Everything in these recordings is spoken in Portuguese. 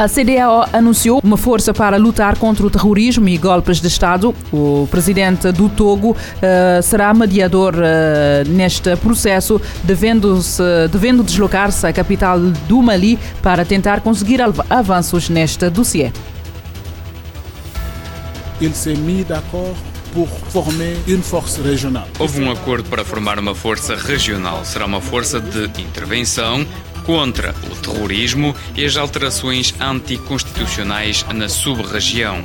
A CDAO anunciou uma força para lutar contra o terrorismo e golpes de Estado. O presidente do Togo uh, será mediador uh, neste processo, devendo, devendo deslocar-se à capital do Mali para tentar conseguir avanços neste dossiê. Il s'est mis d'accord pour former une force régionale. Houve um acordo para formar uma força regional. Será uma força de intervenção contra o terrorismo e as alterações anticonstitucionais na sub-região.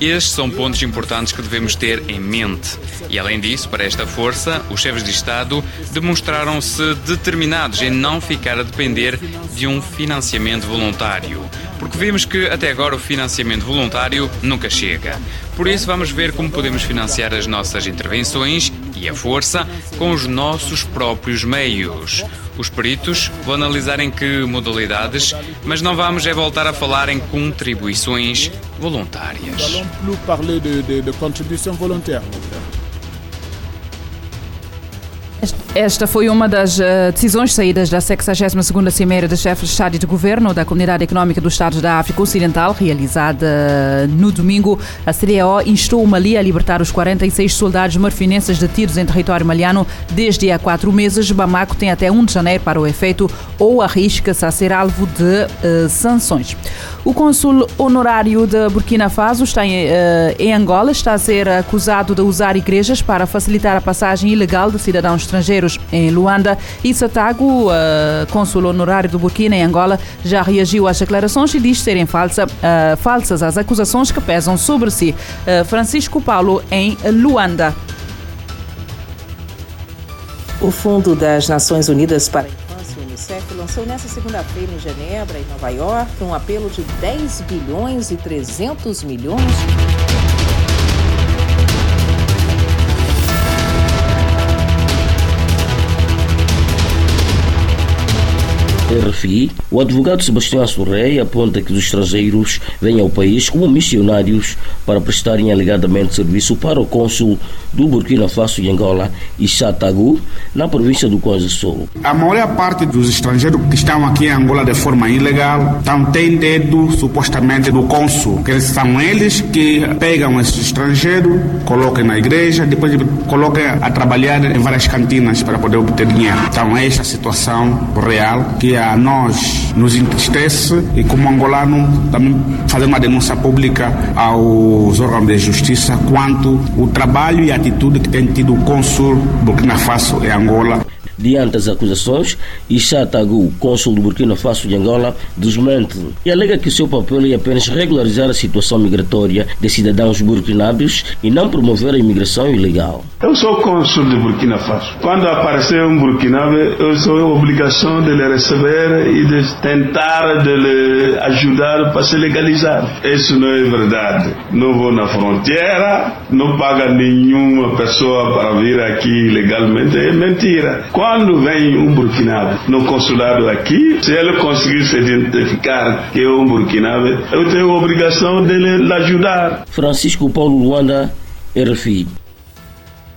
Estes são pontos importantes que devemos ter em mente. E além disso, para esta força, os chefes de Estado demonstraram-se determinados em não ficar a depender de um financiamento voluntário. Porque vimos que até agora o financiamento voluntário nunca chega. Por isso, vamos ver como podemos financiar as nossas intervenções e a força com os nossos próprios meios. Os peritos vão analisar em que modalidades, mas não vamos é voltar a falar em contribuições voluntárias. Não vamos falar de, contribuição voluntária. Esta foi uma das uh, decisões saídas da 62ª Cimeira de Chefes de Estado e de Governo da Comunidade Económica dos Estados da África Ocidental, realizada uh, no domingo. A CDAO instou o Mali a libertar os 46 soldados marfinenses detidos em território maliano desde há quatro meses. Bamako tem até 1 de janeiro para o efeito ou arrisca-se a ser alvo de uh, sanções. O cônsul honorário de Burkina Faso está em, em Angola, está a ser acusado de usar igrejas para facilitar a passagem ilegal de cidadãos estrangeiros em Luanda. E Satago, uh, cônsul honorário do Burkina em Angola, já reagiu às declarações e diz serem falsa, uh, falsas as acusações que pesam sobre si. Uh, Francisco Paulo em Luanda. O Fundo das Nações Unidas para a Infância, Unicef, lançou nesta segunda-feira em Genebra, em Nova York, um apelo de 10 bilhões e 300 milhões RFI, o advogado Sebastião Assurrei aponta que os estrangeiros vêm ao país como missionários para prestarem alegadamente serviço para o cônsul do Burkina Faso e Angola, Issa Tagu, na província do Conde Sul. A maior parte dos estrangeiros que estão aqui em Angola de forma ilegal estão tem dedo supostamente do cônsul, que são eles que pegam esses estrangeiros, colocam na igreja, depois colocam a trabalhar em várias cantinas para poder obter dinheiro. Então é esta a situação real que a nós nos entristece e como angolano também fazer uma denúncia pública aos órgãos de justiça quanto o trabalho e a atitude que tem tido o cônsul Burkina Faso em Angola Diante das acusações, Issa Tagu, cônsul do Burkina Faso de Angola, desmente e alega que o seu papel é apenas regularizar a situação migratória de cidadãos burkinabes e não promover a imigração ilegal. Eu sou cônsul de Burkina Faso. Quando aparecer um burkinabe, eu sou a obrigação de lhe receber e de tentar de lhe ajudar para se legalizar. Isso não é verdade. Não vou na fronteira, não paga nenhuma pessoa para vir aqui legalmente. É mentira. Quando quando vem um burkinabé no consulado aqui, se ele conseguir se identificar que é um burkinabé, eu tenho a obrigação de lhe ajudar. Francisco Paulo Luanda, RFI.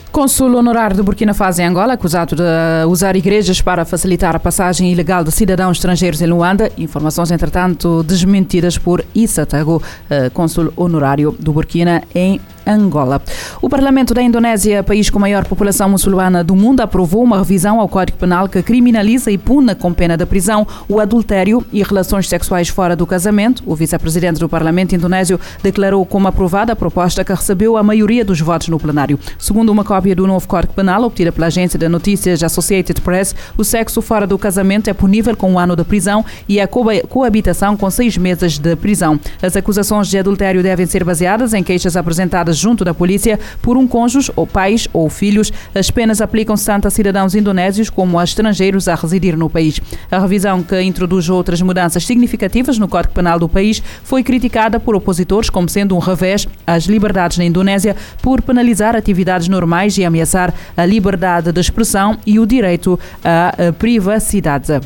Consul honorário de Burkina Faso em Angola, acusado de usar igrejas para facilitar a passagem ilegal de cidadãos estrangeiros em Luanda. Informações, entretanto, desmentidas por Issa Tago, eh, cônsul honorário do Burkina em Angola. O Parlamento da Indonésia, país com maior população muçulmana do mundo, aprovou uma revisão ao Código Penal que criminaliza e puna com pena da prisão o adultério e relações sexuais fora do casamento. O vice-presidente do Parlamento indonésio declarou como aprovada a proposta que recebeu a maioria dos votos no plenário. Segundo uma cópia do novo Código Penal obtida pela agência de notícias Associated Press, o sexo fora do casamento é punível com um ano de prisão e a coabitação com seis meses de prisão. As acusações de adultério devem ser baseadas em queixas apresentadas junto da polícia por um cônjuge ou pais ou filhos. As penas aplicam-se tanto a cidadãos indonésios como a estrangeiros a residir no país. A revisão, que introduz outras mudanças significativas no Código Penal do país, foi criticada por opositores como sendo um revés às liberdades na Indonésia por penalizar atividades normais e ameaçar a liberdade de expressão e o direito à privacidade.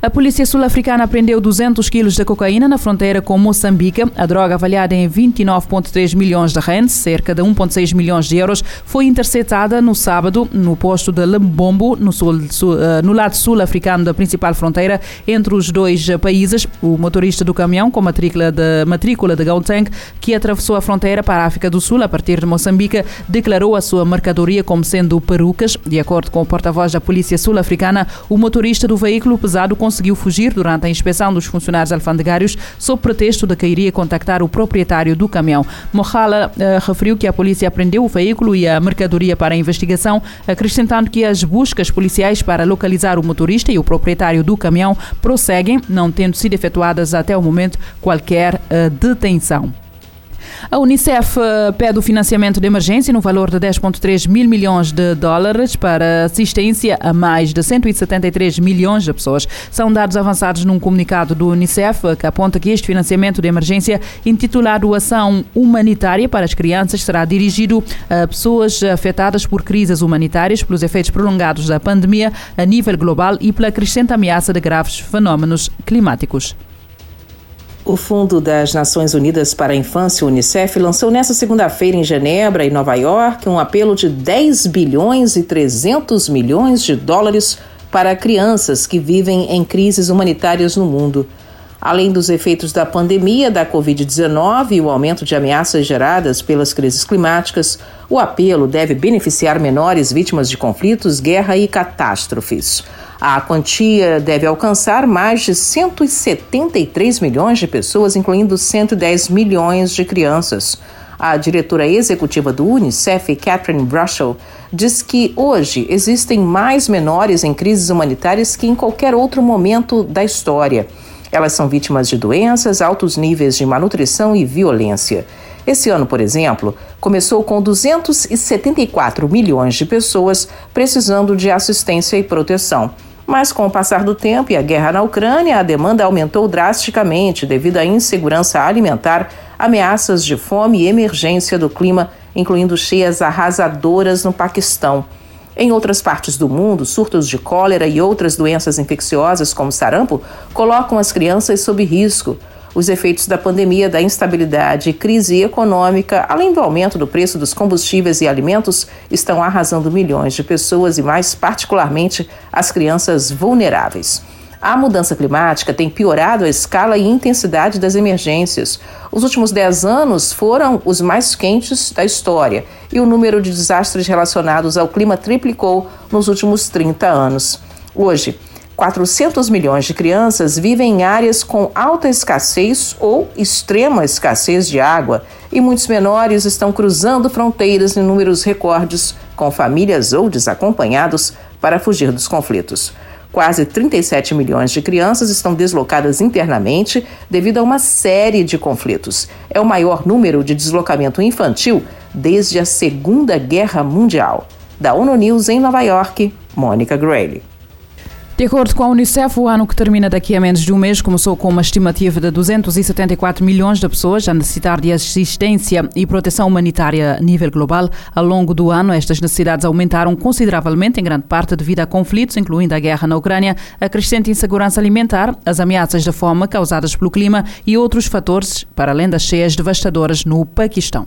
A polícia sul-africana apreendeu 200 quilos de cocaína na fronteira com Moçambique. A droga, avaliada em 29,3 milhões de rands, cerca de 1,6 milhões de euros, foi interceptada no sábado no posto de Lembombo, no, sul, eh, no lado sul-africano da principal fronteira entre os dois países. O motorista do caminhão, com matrícula de, matrícula de Gauteng, que atravessou a fronteira para a África do Sul a partir de Moçambique, declarou a sua mercadoria como sendo perucas. De acordo com o porta-voz da polícia sul-africana, o motorista do veículo pesado conseguiu fugir durante a inspeção dos funcionários alfandegários sob pretexto de que iria contactar o proprietário do caminhão. Mohala uh, referiu que a polícia apreendeu o veículo e a mercadoria para a investigação, acrescentando que as buscas policiais para localizar o motorista e o proprietário do caminhão prosseguem, não tendo sido efetuadas até o momento qualquer uh, detenção. A Unicef eh, pede o financiamento de emergência no valor de 10,3 mil milhões de dólares para assistência a mais de 173 milhões de pessoas. São dados avançados num comunicado do Unicef que aponta que este financiamento de emergência, intitulado Ação Humanitária para as Crianças, será dirigido a pessoas afetadas por crises humanitárias, pelos efeitos prolongados da pandemia a nível global e pela crescente ameaça de graves fenómenos climáticos. O Fundo das Nações Unidas para a Infância, Unicef, lançou nesta segunda-feira em Genebra e Nova York um apelo de 10 bilhões e 300 milhões de dólares para crianças que vivem em crises humanitárias no mundo. Além dos efeitos da pandemia da Covid-19 e o aumento de ameaças geradas pelas crises climáticas, o apelo deve beneficiar menores vítimas de conflitos, guerra e catástrofes. A quantia deve alcançar mais de 173 milhões de pessoas, incluindo 110 milhões de crianças. A diretora executiva do Unicef, Catherine Brussel, diz que hoje existem mais menores em crises humanitárias que em qualquer outro momento da história. Elas são vítimas de doenças, altos níveis de malnutrição e violência. Esse ano, por exemplo, começou com 274 milhões de pessoas precisando de assistência e proteção. Mas com o passar do tempo e a guerra na Ucrânia, a demanda aumentou drasticamente devido à insegurança alimentar, ameaças de fome e emergência do clima, incluindo cheias arrasadoras no Paquistão. Em outras partes do mundo, surtos de cólera e outras doenças infecciosas, como sarampo, colocam as crianças sob risco. Os efeitos da pandemia, da instabilidade e crise econômica, além do aumento do preço dos combustíveis e alimentos, estão arrasando milhões de pessoas e, mais particularmente, as crianças vulneráveis. A mudança climática tem piorado a escala e intensidade das emergências. Os últimos 10 anos foram os mais quentes da história e o número de desastres relacionados ao clima triplicou nos últimos 30 anos. Hoje, 400 milhões de crianças vivem em áreas com alta escassez ou extrema escassez de água, e muitos menores estão cruzando fronteiras em números recordes, com famílias ou desacompanhados, para fugir dos conflitos. Quase 37 milhões de crianças estão deslocadas internamente devido a uma série de conflitos. É o maior número de deslocamento infantil desde a Segunda Guerra Mundial. Da ONU News em Nova York, Mônica Grayle. De acordo com a Unicef, o ano que termina daqui a menos de um mês começou com uma estimativa de 274 milhões de pessoas a necessitar de assistência e proteção humanitária a nível global. Ao longo do ano, estas necessidades aumentaram consideravelmente, em grande parte devido a conflitos, incluindo a guerra na Ucrânia, a crescente insegurança alimentar, as ameaças da fome causadas pelo clima e outros fatores, para além das cheias devastadoras no Paquistão.